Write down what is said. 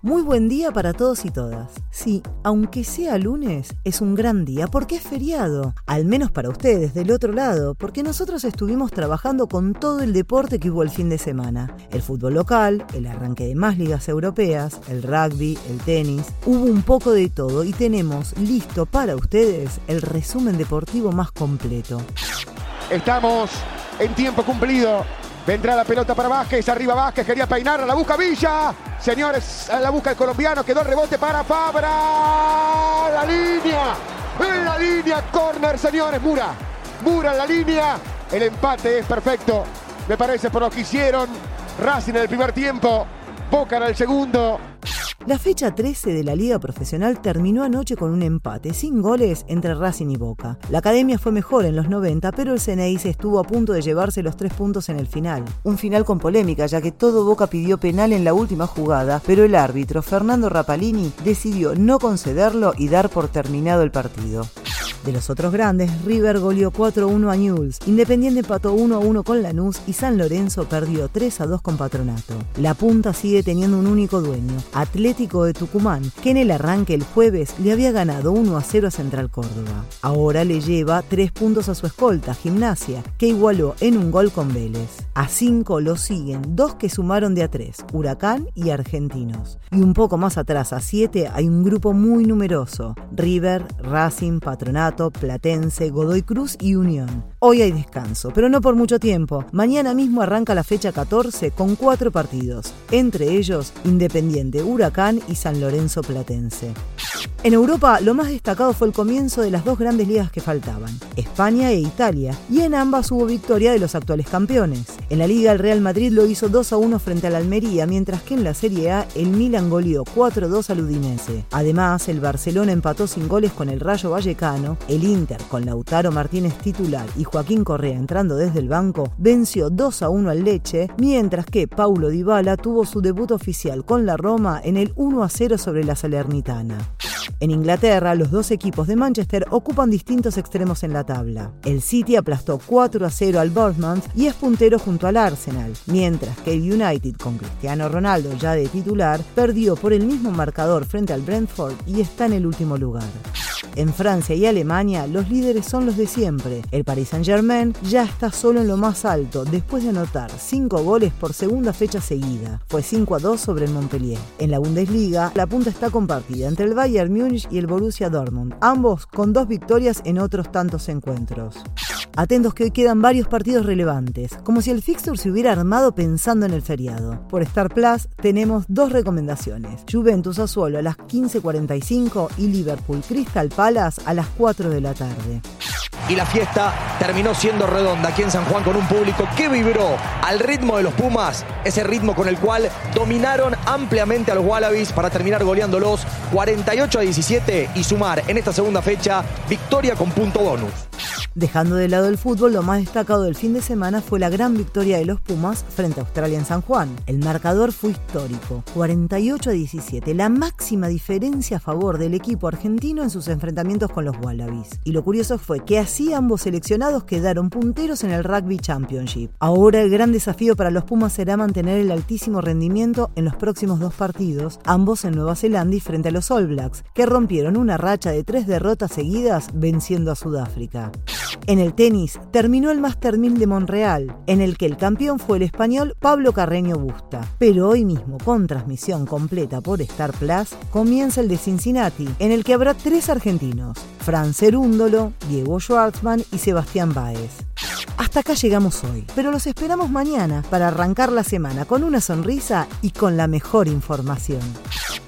Muy buen día para todos y todas. Sí, aunque sea lunes, es un gran día porque es feriado. Al menos para ustedes, del otro lado, porque nosotros estuvimos trabajando con todo el deporte que hubo el fin de semana. El fútbol local, el arranque de más ligas europeas, el rugby, el tenis. Hubo un poco de todo y tenemos listo para ustedes el resumen deportivo más completo. Estamos en tiempo cumplido. Vendrá la pelota para Vázquez, arriba Vázquez, quería peinar, la busca Villa. Señores, a la busca el colombiano, quedó el rebote para Fabra. La línea, en la línea, corner, señores, Mura. Mura en la línea. El empate es perfecto, me parece, por lo que hicieron. Racing en el primer tiempo, Boca en el segundo. La fecha 13 de la Liga Profesional terminó anoche con un empate, sin goles entre Racing y Boca. La academia fue mejor en los 90, pero el Ceneice estuvo a punto de llevarse los tres puntos en el final. Un final con polémica, ya que todo Boca pidió penal en la última jugada, pero el árbitro, Fernando Rapalini, decidió no concederlo y dar por terminado el partido. De los otros grandes, River goleó 4-1 a Newell's, Independiente empató 1-1 con Lanús y San Lorenzo perdió 3-2 con Patronato. La punta sigue teniendo un único dueño, Atlético de Tucumán, que en el arranque el jueves le había ganado 1-0 a Central Córdoba. Ahora le lleva 3 puntos a su escolta, Gimnasia, que igualó en un gol con Vélez. A 5 lo siguen dos que sumaron de a 3, Huracán y Argentinos. Y un poco más atrás, a 7, hay un grupo muy numeroso, River, Racing, Patronato, Platense, Godoy Cruz y Unión. Hoy hay descanso, pero no por mucho tiempo. Mañana mismo arranca la fecha 14 con cuatro partidos, entre ellos Independiente, Huracán y San Lorenzo Platense. En Europa, lo más destacado fue el comienzo de las dos grandes ligas que faltaban, España e Italia, y en ambas hubo victoria de los actuales campeones. En la Liga, el Real Madrid lo hizo 2 a 1 frente al Almería, mientras que en la Serie A, el Milan goleó 4 a 2 al Udinese. Además, el Barcelona empató sin goles con el Rayo Vallecano, el Inter, con Lautaro Martínez titular y Joaquín Correa entrando desde el banco, venció 2 a 1 al Leche, mientras que Paulo Dybala tuvo su debut oficial con la Roma en el 1 a 0 sobre la Salernitana. En Inglaterra, los dos equipos de Manchester ocupan distintos extremos en la tabla. El City aplastó 4 a 0 al Bournemouth y es puntero junto al Arsenal, mientras que el United, con Cristiano Ronaldo ya de titular, perdió por el mismo marcador frente al Brentford y está en el último lugar. En Francia y Alemania, los líderes son los de siempre. El Paris Saint-Germain ya está solo en lo más alto, después de anotar 5 goles por segunda fecha seguida. Fue 5 a 2 sobre el Montpellier. En la Bundesliga, la punta está compartida entre el Bayern Múnich y el Borussia Dortmund, ambos con dos victorias en otros tantos encuentros. Atentos que hoy quedan varios partidos relevantes, como si el fixture se hubiera armado pensando en el feriado. Por Star Plus tenemos dos recomendaciones: Juventus Azuolo a las 15:45 y Liverpool Crystal Palace a las 4 de la tarde y la fiesta terminó siendo redonda aquí en San Juan con un público que vibró al ritmo de los Pumas, ese ritmo con el cual dominaron ampliamente a los Wallabies para terminar goleándolos 48 a 17 y sumar en esta segunda fecha victoria con punto bonus. Dejando de lado el fútbol, lo más destacado del fin de semana fue la gran victoria de los Pumas frente a Australia en San Juan. El marcador fue histórico, 48 a 17, la máxima diferencia a favor del equipo argentino en sus enfrentamientos con los Wallabies. Y lo curioso fue que así ambos seleccionados quedaron punteros en el Rugby Championship. Ahora el gran desafío para los Pumas será mantener el altísimo rendimiento en los próximos dos partidos, ambos en Nueva Zelanda y frente a los All Blacks, que rompieron una racha de tres derrotas seguidas venciendo a Sudáfrica. En el tenis terminó el Master 1000 de Montreal, en el que el campeón fue el español Pablo Carreño Busta. Pero hoy mismo, con transmisión completa por Star Plus, comienza el de Cincinnati, en el que habrá tres argentinos, Fran Cerúndolo, Diego Schwartzman y Sebastián Baez. Hasta acá llegamos hoy, pero los esperamos mañana para arrancar la semana con una sonrisa y con la mejor información.